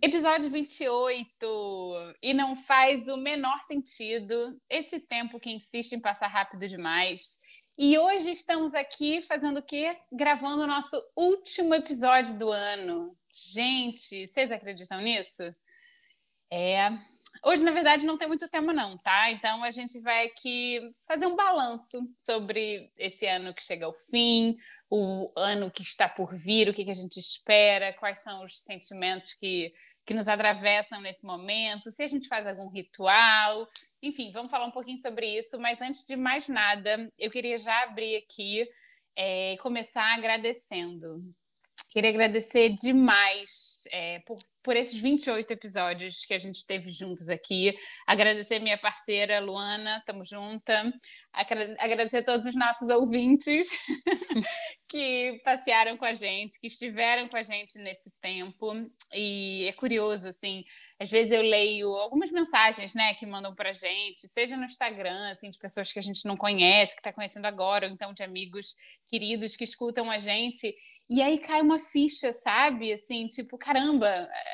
Episódio 28. E não faz o menor sentido esse tempo que insiste em passar rápido demais. E hoje estamos aqui fazendo o quê? Gravando o nosso último episódio do ano. Gente, vocês acreditam nisso? É. Hoje, na verdade, não tem muito tema, não, tá? Então a gente vai aqui fazer um balanço sobre esse ano que chega ao fim, o ano que está por vir, o que, que a gente espera, quais são os sentimentos que que nos atravessam nesse momento, se a gente faz algum ritual, enfim, vamos falar um pouquinho sobre isso. Mas antes de mais nada, eu queria já abrir aqui e é, começar agradecendo. Queria agradecer demais é, por, por esses 28 episódios que a gente teve juntos aqui. Agradecer minha parceira Luana, tamo junta. Agradecer a todos os nossos ouvintes que passearam com a gente, que estiveram com a gente nesse tempo. E é curioso, assim, às vezes eu leio algumas mensagens, né, que mandam pra gente, seja no Instagram, assim, de pessoas que a gente não conhece, que está conhecendo agora, ou então de amigos queridos que escutam a gente. E aí cai uma ficha, sabe? Assim, tipo, caramba,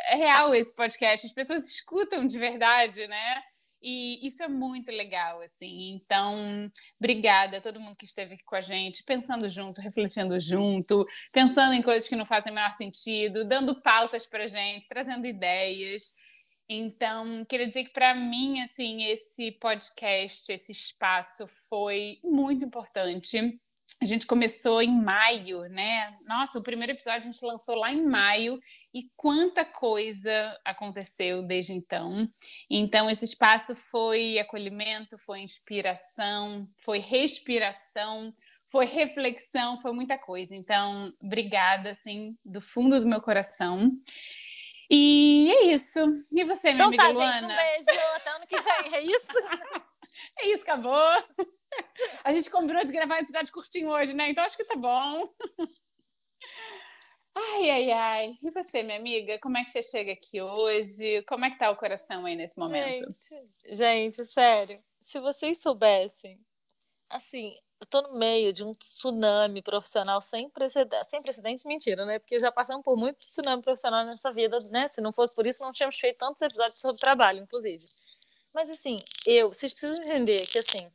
é real esse podcast, as pessoas escutam de verdade, né? E isso é muito legal, assim. Então, obrigada a todo mundo que esteve aqui com a gente, pensando junto, refletindo junto, pensando em coisas que não fazem o menor sentido, dando pautas para a gente, trazendo ideias. Então, queria dizer que para mim, assim, esse podcast, esse espaço foi muito importante a gente começou em maio, né? Nossa, o primeiro episódio a gente lançou lá em maio e quanta coisa aconteceu desde então. Então, esse espaço foi acolhimento, foi inspiração, foi respiração, foi reflexão, foi muita coisa. Então, obrigada, assim, do fundo do meu coração. E é isso. E você, minha então, amiga tá, Luana? Gente, um beijo. Até ano que vem. É isso? é isso, acabou. A gente combinou de gravar um episódio curtinho hoje, né? Então acho que tá bom. Ai, ai, ai. E você, minha amiga? Como é que você chega aqui hoje? Como é que tá o coração aí nesse momento? Gente, gente sério. Se vocês soubessem, assim, eu tô no meio de um tsunami profissional sem precedente, sem precedente, mentira, né? Porque já passamos por muito tsunami profissional nessa vida, né? Se não fosse por isso, não tínhamos feito tantos episódios sobre trabalho, inclusive. Mas assim, eu, vocês precisam entender que assim,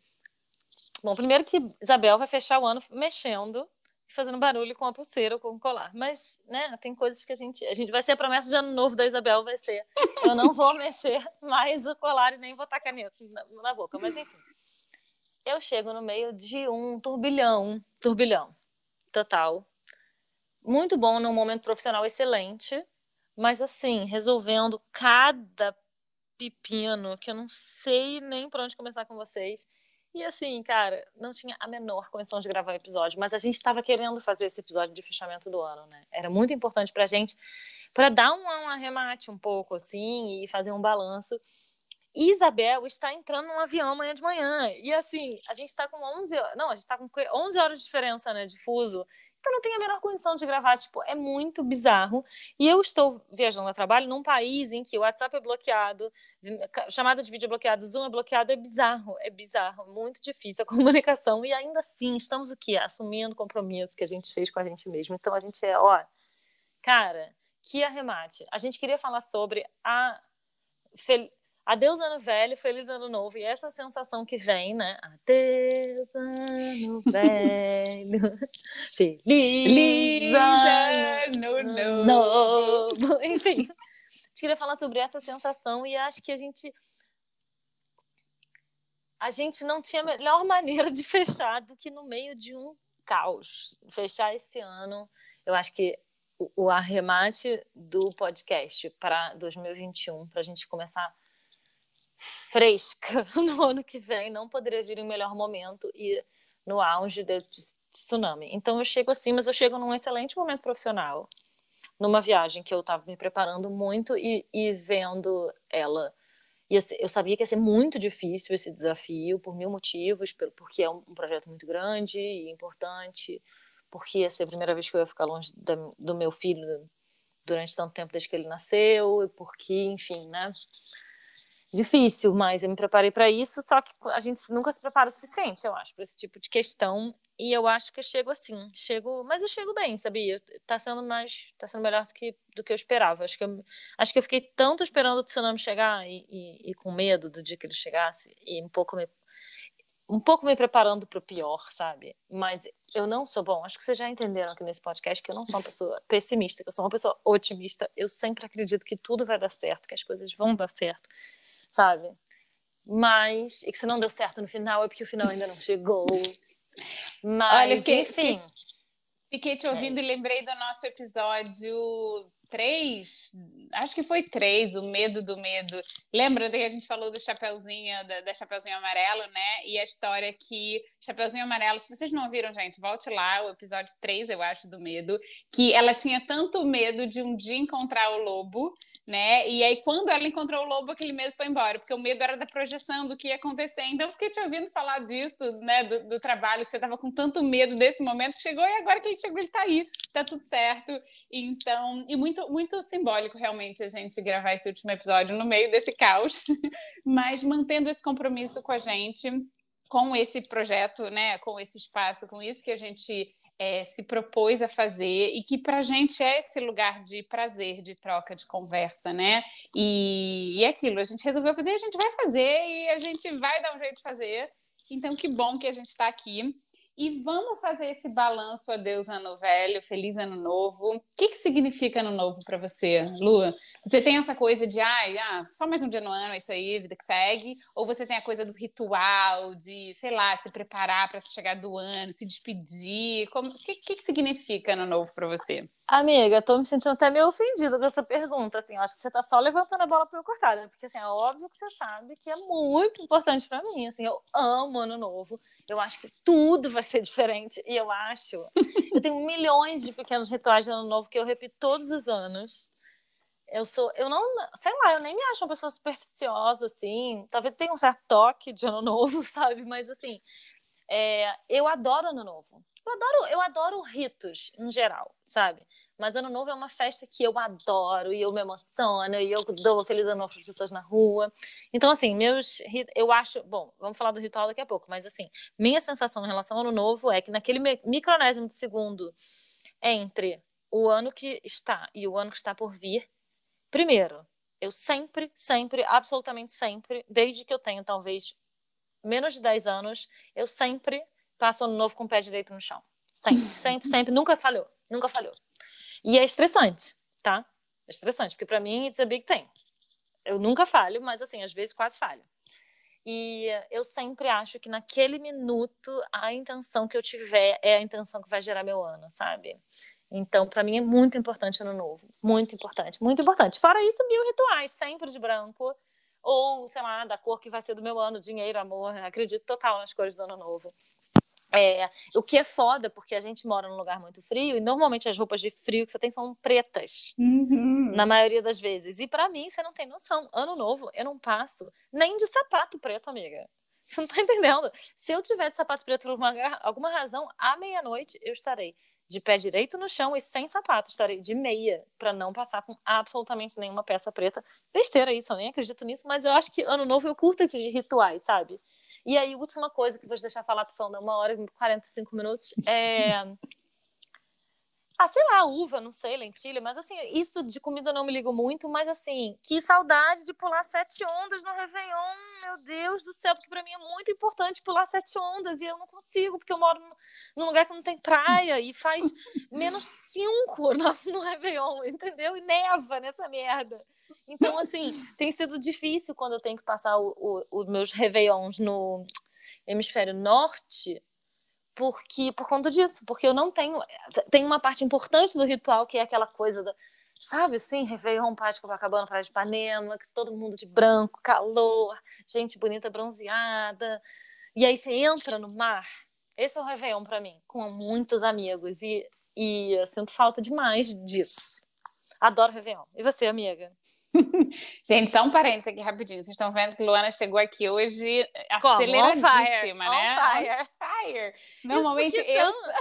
Bom, primeiro que Isabel vai fechar o ano mexendo e fazendo barulho com a pulseira ou com o colar. Mas, né, tem coisas que a gente. A gente vai ser a promessa de ano novo da Isabel, vai ser. Eu não vou mexer mais o colar e nem botar caneta na, na boca. Mas enfim. Eu chego no meio de um turbilhão, turbilhão total. Muito bom num momento profissional excelente, mas assim, resolvendo cada pepino que eu não sei nem por onde começar com vocês. E assim, cara, não tinha a menor condição de gravar o episódio, mas a gente estava querendo fazer esse episódio de fechamento do ano, né? Era muito importante pra gente, para dar um, um arremate um pouco, assim, e fazer um balanço. Isabel está entrando num avião amanhã de manhã. E assim, a gente está com 11 horas. Não, a gente está com 11 horas de diferença, né, de fuso. Então não tem a menor condição de gravar. Tipo, é muito bizarro. E eu estou viajando a trabalho num país em que o WhatsApp é bloqueado, chamada de vídeo é bloqueada, Zoom é bloqueado. É bizarro, é bizarro. Muito difícil a comunicação. E ainda assim, estamos o quê? Assumindo compromissos que a gente fez com a gente mesmo. Então a gente é, ó, cara, que arremate. A gente queria falar sobre a. Fel Adeus ano velho, feliz ano novo. E essa sensação que vem, né? Adeus ano velho, feliz, Feliz ano ano novo. novo. Enfim, eu queria falar sobre essa sensação e acho que a gente a gente não tinha melhor maneira de fechar do que no meio de um caos. Fechar esse ano, eu acho que o, o arremate do podcast para 2021, para a gente começar fresca no ano que vem, não poderia vir em melhor momento e no auge desse tsunami. Então eu chego assim, mas eu chego num excelente momento profissional, numa viagem que eu estava me preparando muito e, e vendo ela ser, eu sabia que ia ser muito difícil esse desafio, por mil motivos, porque é um, um projeto muito grande e importante, porque ia ser a primeira vez que eu ia ficar longe do meu filho durante tanto tempo desde que ele nasceu, e porque, enfim, né? Difícil, mas eu me preparei para isso, só que a gente nunca se prepara o suficiente, eu acho, para esse tipo de questão. E eu acho que eu chego assim, chego, mas eu chego bem, sabia? Tá sendo mais, tá sendo melhor do que, do que eu esperava. Acho que eu, acho que eu fiquei tanto esperando o tsunami chegar e, e, e com medo do dia que ele chegasse e um pouco me, um pouco me preparando para o pior, sabe? Mas eu não sou bom. Acho que vocês já entenderam aqui nesse podcast que eu não sou uma pessoa pessimista, que eu sou uma pessoa otimista. Eu sempre acredito que tudo vai dar certo, que as coisas vão dar certo sabe? Mas, e que se não deu certo no final é porque o final ainda não chegou. Mas, Olha, fiquei, enfim. Fiquei, fiquei te ouvindo É. e lembrei do nosso episódio 3, acho que foi 3, o medo do medo. Lembra que a gente falou do Chapeuzinho, da, da Chapeuzinho Amarelo, né? E a história que Chapeuzinho Amarelo, se vocês não ouviram, gente, volte lá, o episódio 3, eu acho, do medo, que ela tinha tanto medo de um dia encontrar o lobo, né? E aí, quando ela encontrou o lobo, aquele medo foi embora, porque o medo era da projeção do que ia acontecer. Então, eu fiquei te ouvindo falar disso, né? Do, do trabalho, que você estava com tanto medo desse momento que chegou, e agora que ele chegou, ele tá aí, tá tudo certo. Então, e muito, muito simbólico, realmente, a gente gravar esse último episódio no meio desse caos, mas mantendo esse compromisso com a gente, com esse projeto, né? Com esse espaço, com isso que a gente é, se propôs a fazer e que para a gente é esse lugar de prazer, de troca, de conversa, né? E, e é aquilo, a gente resolveu fazer, a gente vai fazer e a gente vai dar um jeito de fazer. Então, que bom que a gente está aqui. E vamos fazer esse balanço adeus ano velho, feliz ano novo. O que, que significa ano novo para você, Lu? Você tem essa coisa de, ai, ah, só mais um dia no ano, é isso aí, vida que segue? Ou você tem a coisa do ritual, de, sei lá, se preparar para chegar do ano, se despedir? O que, que, que significa ano novo para você? Amiga, tô me sentindo até meio ofendida dessa pergunta, assim, eu acho que você tá só levantando a bola pra eu cortar, né? Porque, assim, é óbvio que você sabe que é muito importante pra mim, assim, eu amo Ano Novo, eu acho que tudo vai ser diferente, e eu acho, eu tenho milhões de pequenos rituais de Ano Novo que eu repito todos os anos, eu sou, eu não, sei lá, eu nem me acho uma pessoa supersticiosa, assim, talvez tenha um certo toque de Ano Novo, sabe? Mas, assim, é, eu adoro Ano Novo. Eu adoro, eu adoro ritos em geral, sabe? Mas Ano Novo é uma festa que eu adoro e eu me emociono e eu dou feliz ano novo para as pessoas na rua. Então, assim, meus. Eu acho. Bom, vamos falar do ritual daqui a pouco, mas, assim, minha sensação em relação ao Ano Novo é que naquele micronésimo de segundo entre o ano que está e o ano que está por vir, primeiro, eu sempre, sempre, absolutamente sempre, desde que eu tenho talvez menos de 10 anos, eu sempre passo ano novo com o pé direito no chão. Sempre, sempre, sempre. Nunca falhou. Nunca falhou. E é estressante, tá? É estressante, porque para mim it's a big thing. Eu nunca falho, mas assim, às vezes quase falho. E eu sempre acho que naquele minuto a intenção que eu tiver é a intenção que vai gerar meu ano, sabe? Então, para mim é muito importante ano novo. Muito importante, muito importante. Fora isso, mil rituais, sempre de branco. Ou, sei lá, da cor que vai ser do meu ano, dinheiro, amor. Acredito total nas cores do ano novo. É, o que é foda, porque a gente mora num lugar muito frio e normalmente as roupas de frio que você tem são pretas, uhum. na maioria das vezes. E para mim, você não tem noção. Ano novo, eu não passo nem de sapato preto, amiga. Você não tá entendendo? Se eu tiver de sapato preto por uma, alguma razão, à meia-noite eu estarei de pé direito no chão e sem sapato. Estarei de meia para não passar com absolutamente nenhuma peça preta. Besteira isso, eu nem acredito nisso, mas eu acho que ano novo eu curto esses rituais, sabe? E aí, última coisa que vou te deixar falar, tô falando uma hora e 45 minutos, é Ah, sei lá, uva, não sei, lentilha, mas assim, isso de comida não me ligo muito, mas assim, que saudade de pular sete ondas no Réveillon, meu Deus do céu, porque para mim é muito importante pular sete ondas e eu não consigo, porque eu moro num lugar que não tem praia e faz menos cinco no, no Réveillon, entendeu? E neva nessa merda. Então, assim, tem sido difícil quando eu tenho que passar os meus Réveillons no hemisfério norte porque por conta disso, porque eu não tenho tem uma parte importante do ritual que é aquela coisa da sabe assim, Réveillon, Paz de Copacabana, Praia de Ipanema, que todo mundo de branco, calor, gente bonita bronzeada, e aí você entra no mar. Esse é o Réveillon para mim, com muitos amigos e e eu sinto falta demais disso. Adoro Réveillon. E você, amiga? Gente, só um parênteses aqui rapidinho. Vocês estão vendo que Luana chegou aqui hoje aceleradíssima, on fire. né? On fire. Fire. Normalmente eu... São...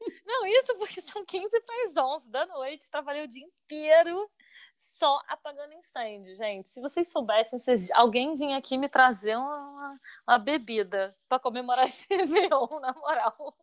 Não, isso porque são 15 para as 11 da noite. Trabalhei o dia inteiro só apagando incêndio, gente. Se vocês soubessem, se alguém vinha aqui me trazer uma, uma bebida para comemorar esse Réveillon, na moral.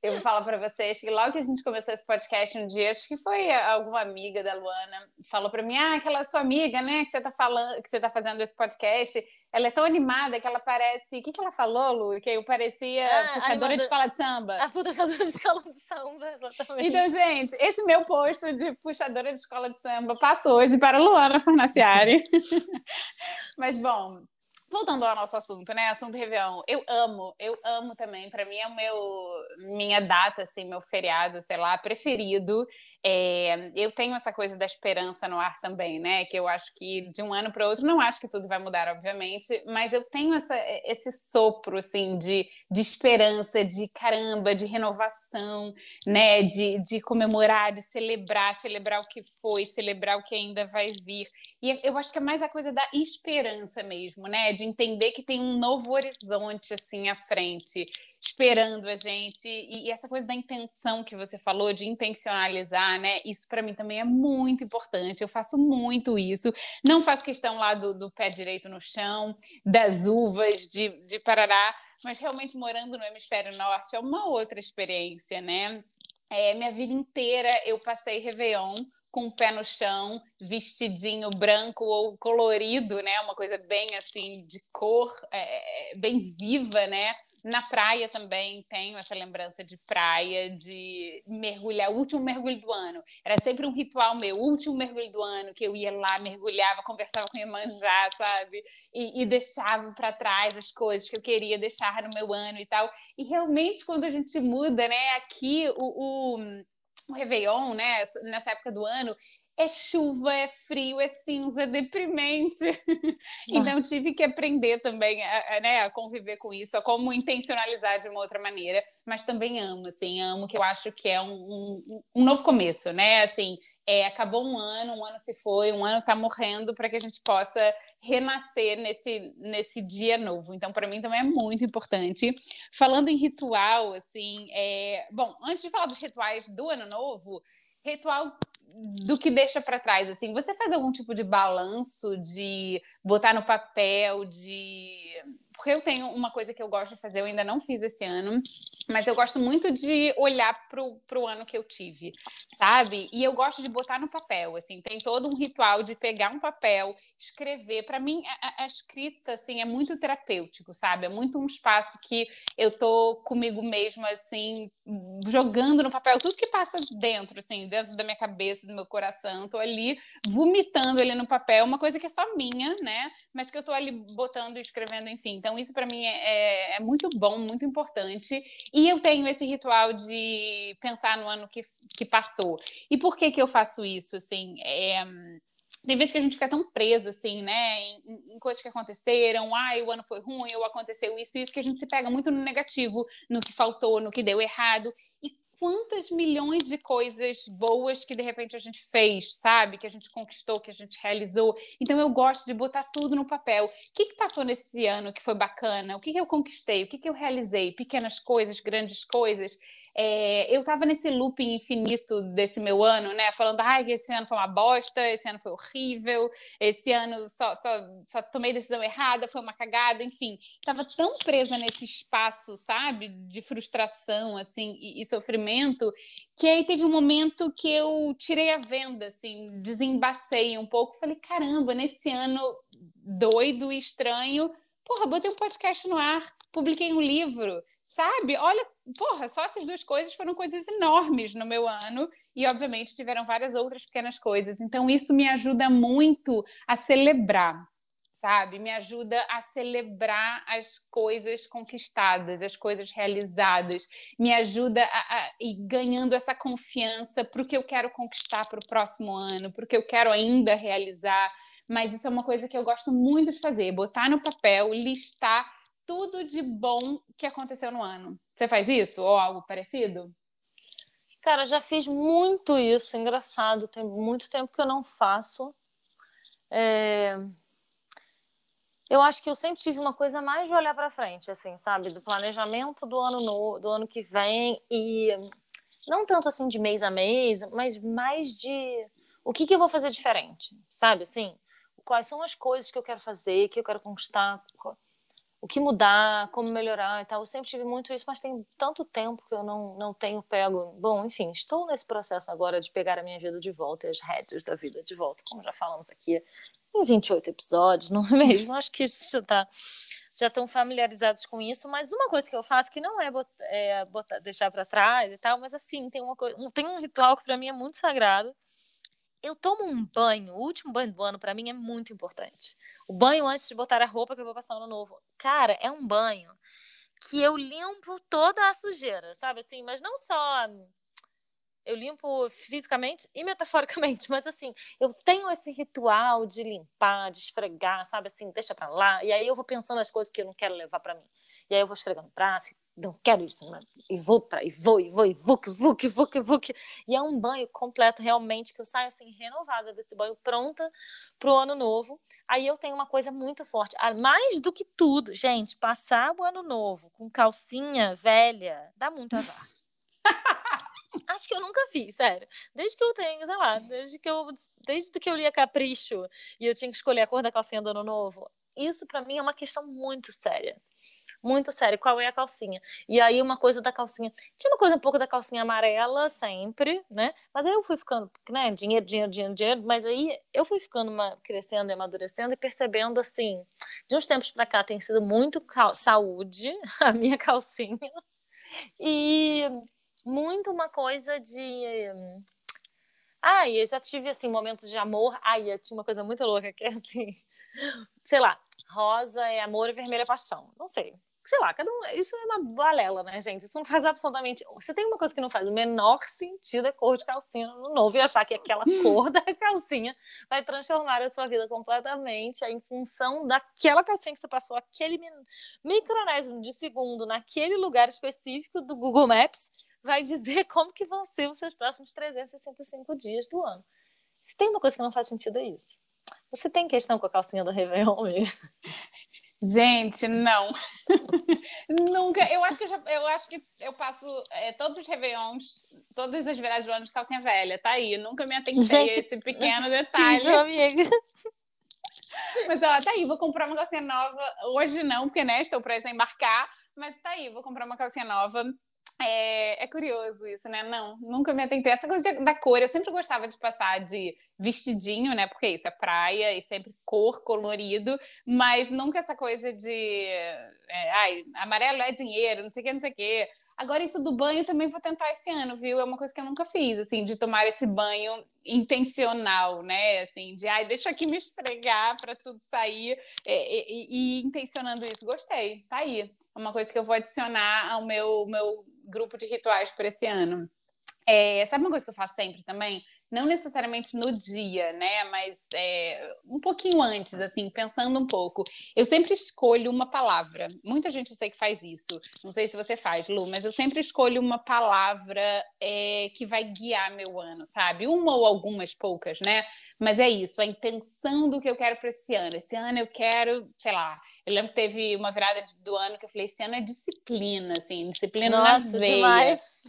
Eu vou falar para vocês que logo que a gente começou esse podcast um dia, acho que foi alguma amiga da Luana, falou para mim: "Ah, aquela sua amiga, né, que você tá falando, que você tá fazendo esse podcast, ela é tão animada que ela parece, o que que ela falou, Lu? Que eu parecia ah, puxadora de escola de samba". A puxadora de escola de samba, exatamente. Então, gente, esse meu posto de puxadora de escola de samba passou hoje para a Luana Farnaciari. Mas bom, voltando ao nosso assunto, né? Assunto Réveillon. Eu amo, eu amo também. Para mim é o meu minha data, assim, meu feriado, sei lá, preferido. É, eu tenho essa coisa da esperança no ar também, né? Que eu acho que de um ano para outro, não acho que tudo vai mudar, obviamente, mas eu tenho essa, esse sopro, assim, de, de esperança, de caramba, de renovação, né? De, de comemorar, de celebrar, celebrar o que foi, celebrar o que ainda vai vir. E eu acho que é mais a coisa da esperança mesmo, né? De entender que tem um novo horizonte, assim, à frente esperando a gente. E, e, essa coisa da intenção que você falou, de intencionalizar, né? Isso para mim também é muito importante. Eu faço muito isso. Não faço questão lá do, do pé direito no chão, das uvas, de, de Parará, mas realmente morando no hemisfério norte é uma outra experiência, né? É, minha vida inteira eu passei Réveillon com o pé no chão, vestidinho branco ou colorido, né? Uma coisa bem assim de cor, é, bem viva, né? Na praia também tenho essa lembrança de praia, de mergulhar, último mergulho do ano. Era sempre um ritual meu, último mergulho do ano, que eu ia lá, mergulhava, conversava com a Iemanjá, sabe? E, e deixava para trás as coisas que eu queria deixar no meu ano e tal. E realmente, quando a gente muda, né, aqui o, o o Réveillon, né, nessa época do ano, é chuva, é frio, é cinza, é deprimente. então tive que aprender também a, a, né, a, conviver com isso, a como intencionalizar de uma outra maneira, mas também amo, assim, amo que eu acho que é um, um, um novo começo, né? Assim, é, acabou um ano, um ano se foi, um ano está morrendo para que a gente possa renascer nesse, nesse dia novo. Então, para mim também é muito importante. Falando em ritual, assim, é... bom, antes de falar dos rituais do ano novo, ritual do que deixa para trás, assim, você faz algum tipo de balanço de botar no papel, de porque eu tenho uma coisa que eu gosto de fazer, eu ainda não fiz esse ano, mas eu gosto muito de olhar pro, pro ano que eu tive, sabe? E eu gosto de botar no papel, assim, tem todo um ritual de pegar um papel, escrever. Para mim, a, a, escrita, assim, é muito terapêutico, sabe? É muito um espaço que eu tô comigo mesma, assim, jogando no papel tudo que passa dentro, assim, dentro da minha cabeça, do meu coração. Tô ali vomitando ali no papel, uma coisa que é só minha, né? Mas que eu tô ali botando e escrevendo, enfim. Então, isso para mim é, é, é, muito bom, muito importante. E eu tenho esse ritual de pensar no ano que, que passou. E por que que eu faço isso, assim? É, tem vezes que a gente fica tão presa, assim, né, em, em, coisas que aconteceram, ai, o ano foi ruim, ou aconteceu isso, isso, que a gente se pega muito no negativo, no que faltou, no que deu errado. E quantas milhões de coisas boas que de repente a gente fez, sabe? Que a gente conquistou, que a gente realizou. Então eu gosto de botar tudo no papel. O que, que passou nesse ano que foi bacana? O que, que eu conquistei? O que, que eu realizei? Pequenas coisas, grandes coisas. É, eu tava nesse looping infinito desse meu ano, né? Falando, ai, que esse ano foi uma bosta, esse ano foi horrível, esse ano só, só, só tomei decisão errada, foi uma cagada, enfim. Tava tão presa nesse espaço, sabe? De frustração, assim, e, e sofrimento, que aí teve um momento que eu tirei a venda, assim, desembacei um pouco. Falei, caramba, nesse ano doido e estranho, porra, botei um podcast no ar, publiquei um livro, sabe? Olha, porra, só essas duas coisas foram coisas enormes no meu ano e, obviamente, tiveram várias outras pequenas coisas. Então, isso me ajuda muito a celebrar, sabe? Me ajuda a celebrar as coisas conquistadas, as coisas realizadas, me ajuda a, a ir ganhando essa confiança para o que eu quero conquistar para o próximo ano, para o que eu quero ainda realizar. Mas isso é uma coisa que eu gosto muito de fazer, botar no papel, listar tudo de bom que aconteceu no ano. Você faz isso ou algo parecido? Cara, já fiz muito isso, engraçado. Tem muito tempo que eu não faço. É... Eu acho que eu sempre tive uma coisa mais de olhar para frente, assim, sabe, do planejamento do ano no... do ano que vem e não tanto assim de mês a mês, mas mais de o que, que eu vou fazer diferente, sabe, assim, quais são as coisas que eu quero fazer, que eu quero conquistar, o que mudar, como melhorar e tal. Eu sempre tive muito isso, mas tem tanto tempo que eu não, não tenho pego. Bom, enfim, estou nesse processo agora de pegar a minha vida de volta e as rédeas da vida de volta, como já falamos aqui em 28 episódios, não é mesmo? Acho que isso já está já estão familiarizados com isso, mas uma coisa que eu faço que não é, botar, é botar, deixar para trás e tal, mas assim, tem, uma coisa, tem um ritual que para mim é muito sagrado, eu tomo um banho, o último banho do ano para mim é muito importante. O banho antes de botar a roupa que eu vou passar no novo. Cara, é um banho que eu limpo toda a sujeira, sabe assim, mas não só eu limpo fisicamente e metaforicamente, mas assim, eu tenho esse ritual de limpar, de esfregar, sabe assim, deixa para lá, e aí eu vou pensando as coisas que eu não quero levar para mim. E aí eu vou esfregando braço, não quero isso, né? e vou para, e vou, e vou, e vou, que vou, que vou, que vou, que... E é um banho completo, realmente, que eu saio assim, renovada desse banho, pronta pro ano novo. Aí eu tenho uma coisa muito forte, ah, mais do que tudo, gente, passar o ano novo com calcinha velha, dá muito azar. Acho que eu nunca fiz, sério. Desde que eu tenho, sei lá, desde que eu, desde que eu lia Capricho e eu tinha que escolher a cor da calcinha do ano novo, isso para mim é uma questão muito séria muito sério, qual é a calcinha? E aí uma coisa da calcinha, tinha uma coisa um pouco da calcinha amarela sempre, né? Mas aí eu fui ficando, né, dinheiro, dinheiro, dinheiro, dinheiro, mas aí eu fui ficando uma, crescendo e amadurecendo e percebendo assim, de uns tempos para cá tem sido muito saúde a minha calcinha e muito uma coisa de ah, eu já tive assim momentos de amor. Ai, eu tinha uma coisa muito louca que é assim, sei lá, rosa é amor e vermelho é paixão. Não sei sei lá, cada um, isso é uma balela, né, gente? Isso não faz absolutamente. Você tem uma coisa que não faz o menor sentido é cor de calcinha no novo e achar que aquela cor da calcinha vai transformar a sua vida completamente em função daquela calcinha que você passou aquele micronésimo de segundo naquele lugar específico do Google Maps vai dizer como que vão ser os seus próximos 365 dias do ano. Se tem uma coisa que não faz sentido é isso. Você tem questão com a calcinha do Réveillon mesmo? Gente, não. Nunca. Eu acho que eu, já, eu acho que eu passo é, todos os Réveillons, todas as viradas do ano de calcinha velha. Tá aí. Nunca me atentei Gente, a esse pequeno detalhe. Sim, amiga. Mas ó, tá aí, vou comprar uma calcinha nova. Hoje não, porque né, estou prestes a embarcar. Mas tá aí, vou comprar uma calcinha nova é, é, curioso isso, né? Não, nunca me atentei. Essa coisa de, da cor, eu sempre gostava de passar de vestidinho, né? Porque isso é praia e sempre cor, colorido, mas nunca essa coisa de. É, ai, amarelo é dinheiro, não sei o que, não sei o que. Agora, isso do banho também vou tentar esse ano, viu? É uma coisa que eu nunca fiz, assim, de tomar esse banho intencional, né? Assim, de ai, deixa aqui me esfregar para tudo sair e, e, e intencionando isso. Gostei, tá aí. É uma coisa que eu vou adicionar ao meu, meu grupo de rituais para esse ano. É, sabe uma coisa que eu faço sempre também? Não necessariamente no dia, né? Mas é, um pouquinho antes, assim, pensando um pouco. Eu sempre escolho uma palavra. Muita gente eu sei que faz isso. Não sei se você faz, Lu, mas eu sempre escolho uma palavra é, que vai guiar meu ano, sabe? Uma ou algumas poucas, né? Mas é isso, a intenção do que eu quero para esse ano. Esse ano eu quero, sei lá. Eu lembro que teve uma virada do ano que eu falei: esse ano é disciplina, assim, disciplina Nossa, na veia. demais.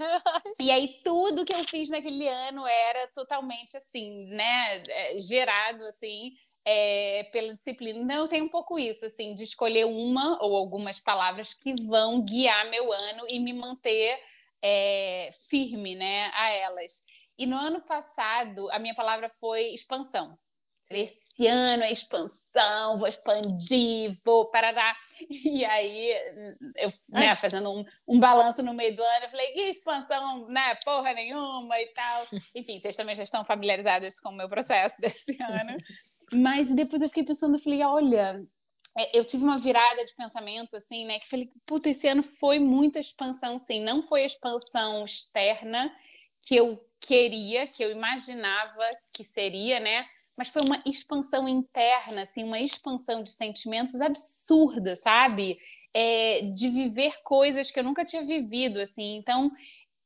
E aí tudo que eu fiz naquele ano era totalmente assim, né, é, gerado assim é, pela disciplina. Então eu tenho um pouco isso, assim, de escolher uma ou algumas palavras que vão guiar meu ano e me manter é, firme, né, a elas. E no ano passado a minha palavra foi expansão. Esse ano é expansão, vou expandir, vou parará. E aí, eu, né, fazendo um, um balanço no meio do ano, eu falei, que expansão, né, porra nenhuma e tal. Enfim, vocês também já estão familiarizadas com o meu processo desse ano. Mas depois eu fiquei pensando, eu falei, olha, é, eu tive uma virada de pensamento, assim, né, que falei, puta, esse ano foi muita expansão, sim, não foi a expansão externa que eu queria, que eu imaginava que seria, né, mas foi uma expansão interna, assim, uma expansão de sentimentos absurda, sabe? É, de viver coisas que eu nunca tinha vivido, assim. Então,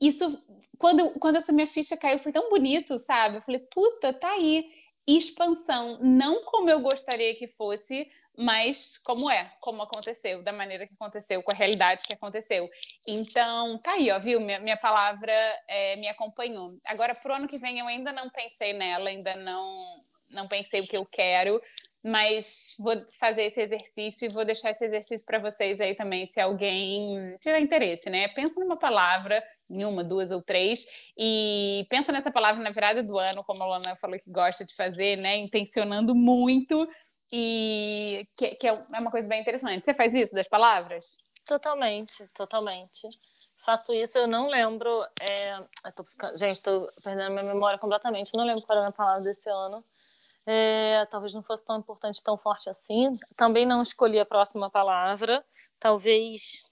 isso, quando, quando essa minha ficha caiu, foi tão bonito, sabe? Eu falei, puta, tá aí. Expansão, não como eu gostaria que fosse, mas como é, como aconteceu, da maneira que aconteceu, com a realidade que aconteceu. Então, tá aí, ó, viu? Minha, minha palavra é, me acompanhou. Agora, pro ano que vem, eu ainda não pensei nela, ainda não não pensei o que eu quero, mas vou fazer esse exercício e vou deixar esse exercício para vocês aí também, se alguém tiver interesse, né? Pensa numa palavra, em uma, duas ou três, e pensa nessa palavra na virada do ano, como a Lana falou que gosta de fazer, né? Intencionando muito, e que, que é uma coisa bem interessante. Você faz isso das palavras? Totalmente, totalmente. Faço isso, eu não lembro. É... Eu tô ficando... Gente, estou perdendo minha memória completamente. Não lembro qual era a palavra desse ano é, talvez não fosse tão importante, tão forte assim. Também não escolhi a próxima palavra. Talvez.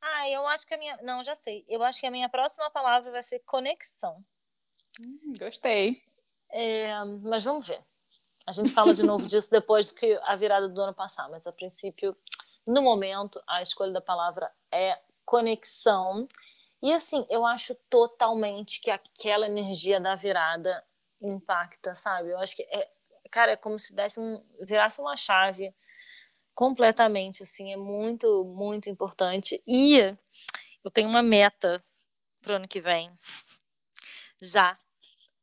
Ah, eu acho que a minha. Não, já sei. Eu acho que a minha próxima palavra vai ser conexão. Hum, gostei. É, mas vamos ver. A gente fala de novo disso depois que a virada do ano passar. Mas a princípio, no momento, a escolha da palavra é conexão. E assim, eu acho totalmente que aquela energia da virada impacta, sabe? Eu acho que é, cara, é como se desse um, virasse uma chave completamente, assim, é muito, muito importante. E eu tenho uma meta pro ano que vem, já.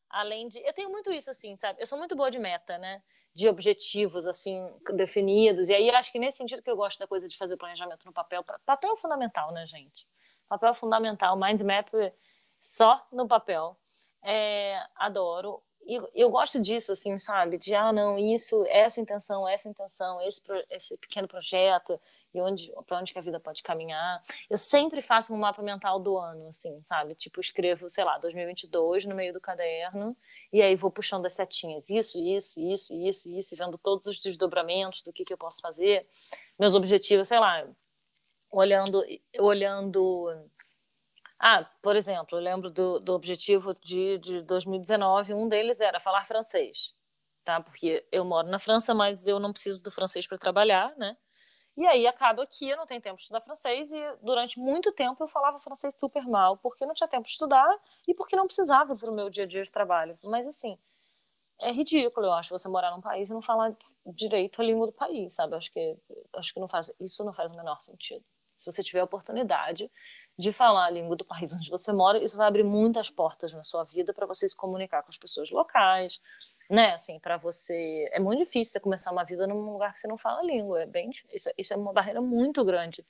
Além de, eu tenho muito isso, assim, sabe? Eu sou muito boa de meta, né? De objetivos, assim, definidos. E aí, acho que nesse sentido que eu gosto da coisa de fazer planejamento no papel. Papel é fundamental, né, gente? Papel é fundamental. Mind map só no papel. É, adoro eu, eu gosto disso, assim, sabe? De, ah, não, isso, essa intenção, essa intenção, esse, esse pequeno projeto, e onde, para onde que a vida pode caminhar. Eu sempre faço um mapa mental do ano, assim, sabe? Tipo, escrevo, sei lá, 2022 no meio do caderno, e aí vou puxando as setinhas. Isso, isso, isso, isso, isso, vendo todos os desdobramentos do que, que eu posso fazer. Meus objetivos, sei lá, olhando, olhando ah, por exemplo, eu lembro do, do objetivo de, de 2019, um deles era falar francês, tá? Porque eu moro na França, mas eu não preciso do francês para trabalhar, né? E aí acaba que eu não tenho tempo de estudar francês e durante muito tempo eu falava francês super mal, porque não tinha tempo de estudar e porque não precisava para o meu dia a dia de trabalho. Mas assim, é ridículo, eu acho, você morar num país e não falar direito a língua do país, sabe? Acho que acho que não faz isso não faz o menor sentido. Se você tiver a oportunidade de falar a língua do país onde você mora, isso vai abrir muitas portas na sua vida para você se comunicar com as pessoas locais, né? Assim, para você é muito difícil você começar uma vida num lugar que você não fala a língua, é bem isso, isso é uma barreira muito grande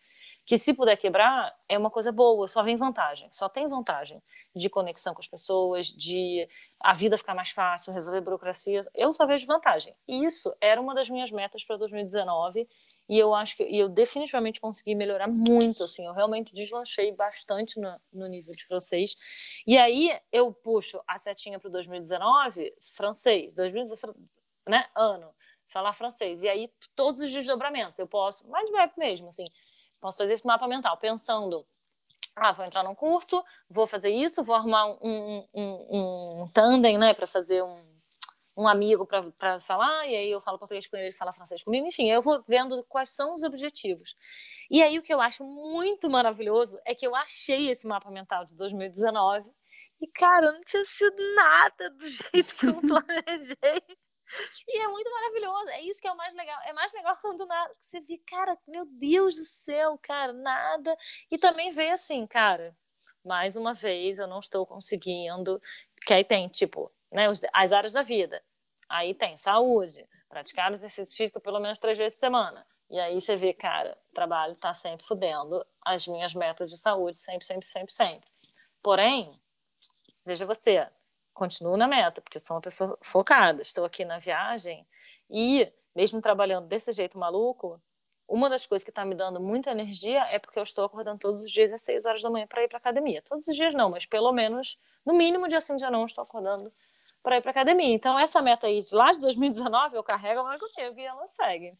que se puder quebrar é uma coisa boa, só vem vantagem, só tem vantagem de conexão com as pessoas, de a vida ficar mais fácil, resolver burocracia, eu só vejo vantagem. E isso era uma das minhas metas para 2019 e eu acho que eu definitivamente consegui melhorar muito, assim, eu realmente deslanchei bastante no, no nível de francês. E aí eu puxo a setinha para 2019, francês, 2019, né, ano, falar francês. E aí todos os desdobramentos, eu posso, mais web mesmo, assim, posso fazer esse mapa mental, pensando ah, vou entrar num curso, vou fazer isso, vou arrumar um, um, um, um tandem, né, para fazer um, um amigo para falar, e aí eu falo português com ele, ele fala francês comigo, enfim, eu vou vendo quais são os objetivos. E aí o que eu acho muito maravilhoso é que eu achei esse mapa mental de 2019 e, cara, não tinha sido nada do jeito que eu planejei. E é muito maravilhoso. É isso que é o mais legal. É mais legal quando nada, você vê, cara, meu Deus do céu, cara, nada. E também vê assim, cara, mais uma vez eu não estou conseguindo. Que aí tem, tipo, né, as áreas da vida. Aí tem saúde, praticar exercício físico pelo menos três vezes por semana. E aí você vê, cara, o trabalho está sempre fudendo as minhas metas de saúde, sempre, sempre, sempre, sempre. Porém, veja você, continuo na meta, porque sou uma pessoa focada, estou aqui na viagem e, mesmo trabalhando desse jeito maluco, uma das coisas que está me dando muita energia é porque eu estou acordando todos os dias às 6 horas da manhã para ir para academia. Todos os dias não, mas pelo menos, no mínimo, dia sim, dia não, estou acordando para ir para academia. Então, essa meta aí de lá de 2019, eu carrego ela comigo e ela segue.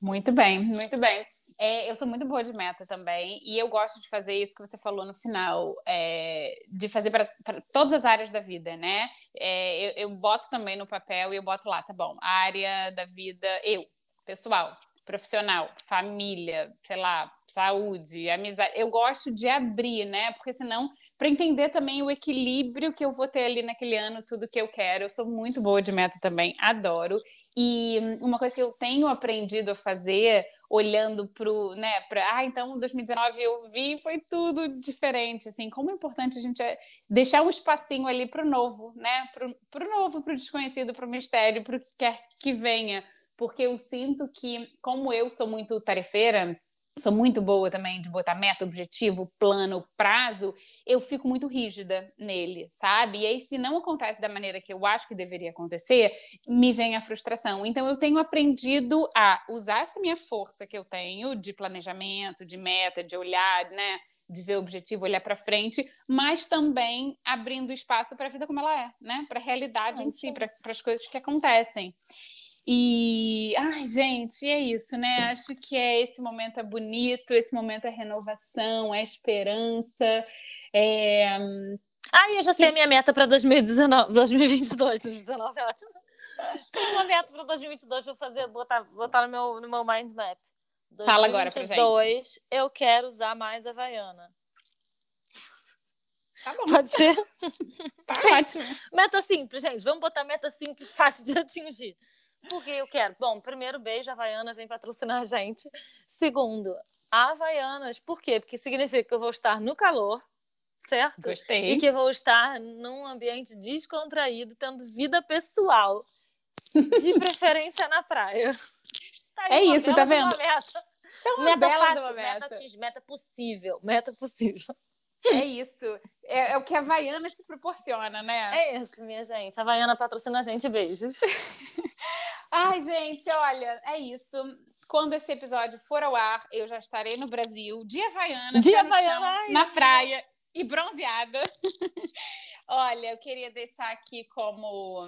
Muito bem, muito bem. É, eu sou muito boa de meta também, e eu gosto de fazer isso que você falou no final, é, de fazer para todas as áreas da vida, né? É, eu, eu boto também no papel e eu boto lá, tá bom, área da vida, eu, pessoal, profissional, família, sei lá, saúde, amizade. Eu gosto de abrir, né? Porque senão, para entender também o equilíbrio que eu vou ter ali naquele ano, tudo que eu quero. Eu sou muito boa de meta também, adoro. E uma coisa que eu tenho aprendido a fazer, olhando para o, né, para, ah, então 2019 eu vi, foi tudo diferente, assim, como é importante a gente é deixar um espacinho ali para o novo, né? Para o novo, para o desconhecido, para o mistério, para o que quer que venha porque eu sinto que, como eu sou muito tarefeira, sou muito boa também de botar meta, objetivo, plano, prazo, eu fico muito rígida nele, sabe? E aí, se não acontece da maneira que eu acho que deveria acontecer, me vem a frustração. Então, eu tenho aprendido a usar essa minha força que eu tenho de planejamento, de meta, de olhar, né? De ver o objetivo, olhar para frente, mas também abrindo espaço para a vida como ela é, né? Para a realidade em si, para as coisas que acontecem. E, ai, gente, é isso, né? Acho que é esse momento é bonito, esse momento é renovação, é esperança. É... Ah, eu já sei a minha meta para 2019, 2022, 2019 é ótimo. Tem uma meta para 2022, vou fazer, botar, botar no meu, no meu mind map. 2022, Fala agora pra gente. eu quero usar mais a Havaiana. Tá bom. Pode ser? tá ótimo. Meta simples, gente. Vamos botar meta simples, fácil de atingir. Porque eu quero. Bom, primeiro, beijo, Havaiana vem patrocinar a gente. Segundo, Havaianas, por quê? Porque significa que eu vou estar no calor, certo? Gostei. E que eu vou estar num ambiente descontraído, tendo vida pessoal. De preferência na praia. Tá é isso, tá vendo? Meta. É uma meta bela fácil, meta. Meta, meta possível. Meta possível. É isso. É, é, o que a Havaiana te proporciona, né? É isso, minha gente. A Havaiana patrocina a gente. Beijos. Ai, gente, olha, é isso. Quando esse episódio for ao ar, eu já estarei no Brasil, de Havaiana, de Havaiana, ai, na praia e bronzeada. olha, eu queria deixar aqui como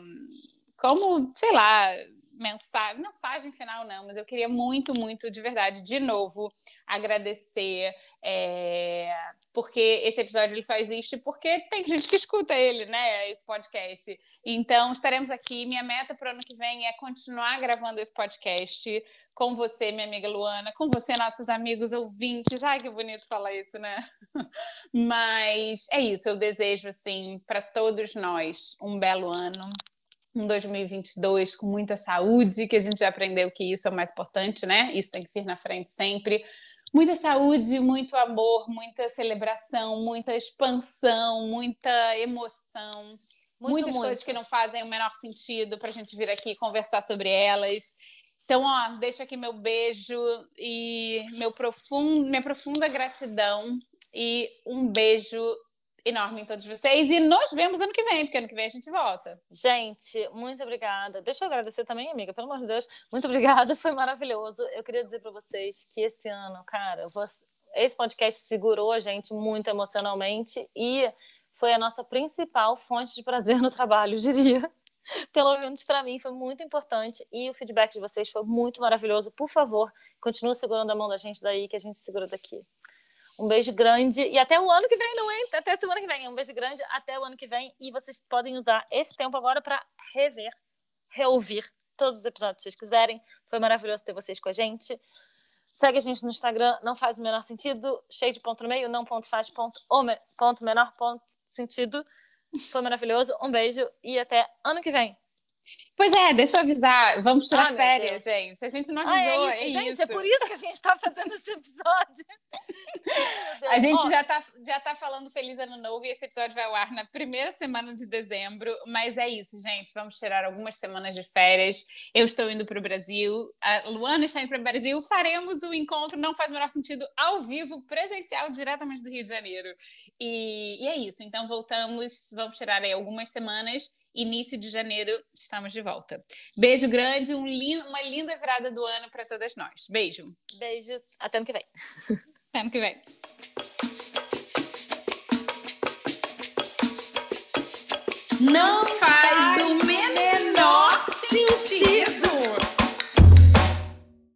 como, sei lá, mensagem, mensagem final não, mas eu queria muito, muito, de verdade, de novo, agradecer, é, porque esse episódio ele só existe porque tem gente que escuta ele, né, esse podcast. Então, estaremos aqui. Minha meta para o ano que vem é continuar gravando esse podcast com você, minha amiga Luana, com você, nossos amigos ouvintes. Ai, que bonito falar isso, né? Mas é isso, eu desejo, assim, para todos nós um belo ano um 2022 com muita saúde, que a gente já aprendeu que isso é o mais importante, né? Isso tem que vir na frente sempre. Muita saúde, muito amor, muita celebração, muita expansão, muita emoção. Muito, muitas muito. coisas que não fazem o menor sentido para a gente vir aqui conversar sobre elas. Então, ó, deixo aqui meu beijo e meu profundo, minha profunda gratidão e um beijo enorme em todos vocês e nos vemos ano que vem, porque ano que vem a gente volta. Gente, muito obrigada. Deixa eu agradecer também, amiga, pelo amor de Deus. Muito obrigada, foi maravilhoso. Eu queria dizer para vocês que esse ano, cara, esse podcast segurou a gente muito emocionalmente e foi a nossa principal fonte de prazer no trabalho, diria. Pelo menos para mim foi muito importante e o feedback de vocês foi muito maravilhoso. Por favor, continue segurando a mão da gente daí que a gente segura daqui. Um beijo grande e até o ano que vem, não é? Até semana que vem. Um beijo grande até o ano que vem e vocês podem usar esse tempo agora para rever, reouvir todos os episódios que vocês quiserem. Foi maravilhoso ter vocês com a gente. Segue a gente no Instagram, não faz o menor sentido, cheio de ponto no meio, não ponto faz ponto, o me, ponto menor ponto sentido. Foi maravilhoso. Um beijo e até ano que vem. Pois é, deixa eu avisar. Vamos tirar meu férias, Deus. gente. A gente não Ah, avisou. é isso, gente. isso. É por isso que a gente está fazendo esse episódio. A gente já tá, já tá falando Feliz Ano Novo e esse episódio vai ao ar na primeira semana de dezembro. Mas é isso, gente. Vamos tirar algumas semanas de férias. Eu estou indo para o Brasil. A Luana está indo para o Brasil. Faremos o encontro, não faz o menor sentido, ao vivo, presencial, diretamente do Rio de Janeiro. E, e é isso. Então voltamos, vamos tirar aí algumas semanas. Início de janeiro, estamos de volta. Beijo grande, um uma linda virada do ano para todas nós. Beijo. Beijo. Até ano que vem. Até ano que vem. Não